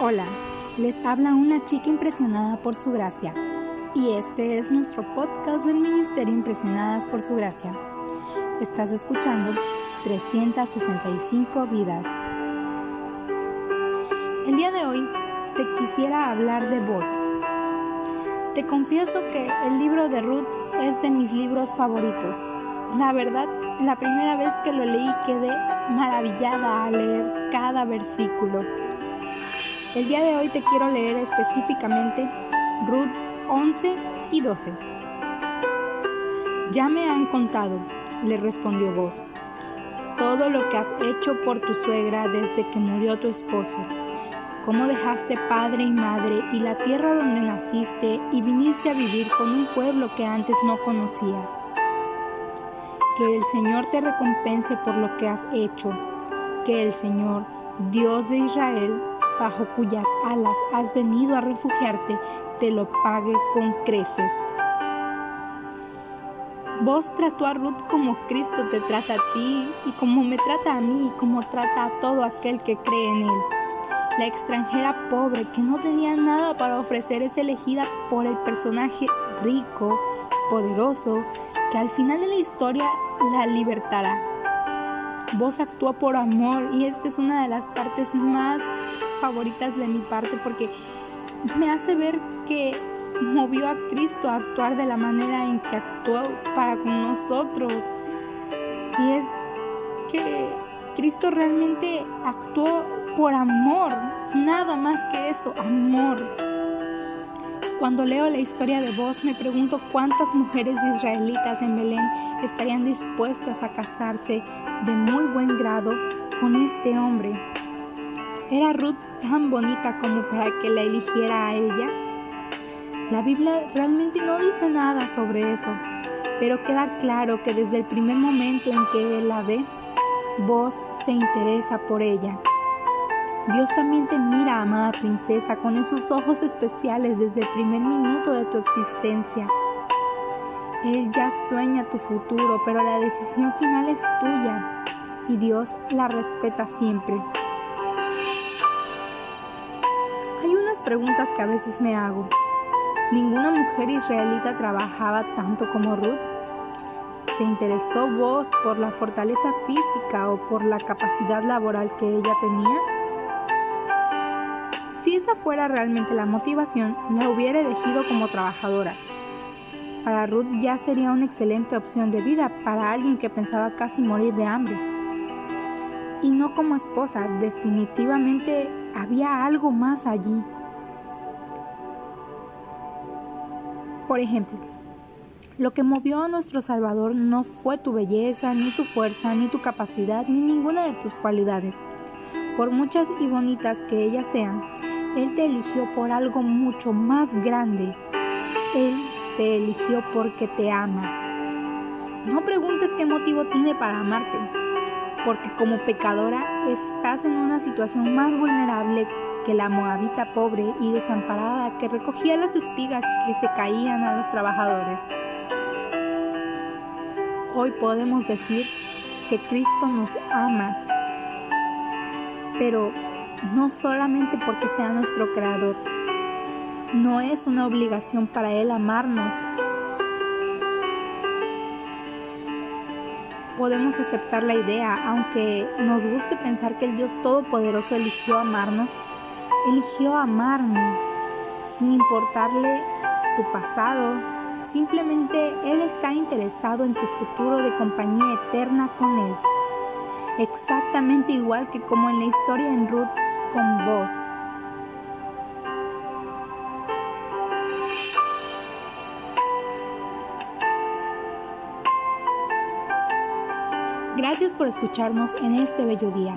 Hola, les habla una chica impresionada por su gracia y este es nuestro podcast del Ministerio Impresionadas por su gracia. Estás escuchando 365 vidas. El día de hoy te quisiera hablar de vos. Te confieso que el libro de Ruth es de mis libros favoritos. La verdad, la primera vez que lo leí quedé maravillada al leer cada versículo. El día de hoy te quiero leer específicamente Ruth 11 y 12. Ya me han contado, le respondió vos, todo lo que has hecho por tu suegra desde que murió tu esposo, cómo dejaste padre y madre y la tierra donde naciste y viniste a vivir con un pueblo que antes no conocías. Que el Señor te recompense por lo que has hecho, que el Señor, Dios de Israel, bajo cuyas alas has venido a refugiarte, te lo pague con creces. Vos trató a Ruth como Cristo te trata a ti y como me trata a mí y como trata a todo aquel que cree en Él. La extranjera pobre que no tenía nada para ofrecer es elegida por el personaje rico, poderoso, que al final de la historia la libertará. Vos actúa por amor y esta es una de las partes más favoritas de mi parte porque me hace ver que movió a Cristo a actuar de la manera en que actuó para con nosotros. Y es que Cristo realmente actuó por amor, nada más que eso, amor. Cuando leo la historia de vos me pregunto cuántas mujeres israelitas en Belén estarían dispuestas a casarse de muy buen grado con este hombre. ¿Era Ruth tan bonita como para que la eligiera a ella? La Biblia realmente no dice nada sobre eso, pero queda claro que desde el primer momento en que él la ve, vos se interesa por ella. Dios también te mira, amada princesa, con esos ojos especiales desde el primer minuto de tu existencia. Él ya sueña tu futuro, pero la decisión final es tuya y Dios la respeta siempre. Preguntas que a veces me hago. ¿Ninguna mujer israelita trabajaba tanto como Ruth? ¿Se interesó vos por la fortaleza física o por la capacidad laboral que ella tenía? Si esa fuera realmente la motivación, la hubiera elegido como trabajadora. Para Ruth ya sería una excelente opción de vida para alguien que pensaba casi morir de hambre. Y no como esposa, definitivamente había algo más allí. Por ejemplo, lo que movió a nuestro Salvador no fue tu belleza, ni tu fuerza, ni tu capacidad, ni ninguna de tus cualidades. Por muchas y bonitas que ellas sean, Él te eligió por algo mucho más grande. Él te eligió porque te ama. No preguntes qué motivo tiene para amarte, porque como pecadora estás en una situación más vulnerable que la moabita pobre y desamparada que recogía las espigas que se caían a los trabajadores. Hoy podemos decir que Cristo nos ama, pero no solamente porque sea nuestro creador. No es una obligación para Él amarnos. Podemos aceptar la idea, aunque nos guste pensar que el Dios Todopoderoso eligió amarnos eligió amarme sin importarle tu pasado. Simplemente Él está interesado en tu futuro de compañía eterna con Él. Exactamente igual que como en la historia en Ruth con vos. Gracias por escucharnos en este bello día.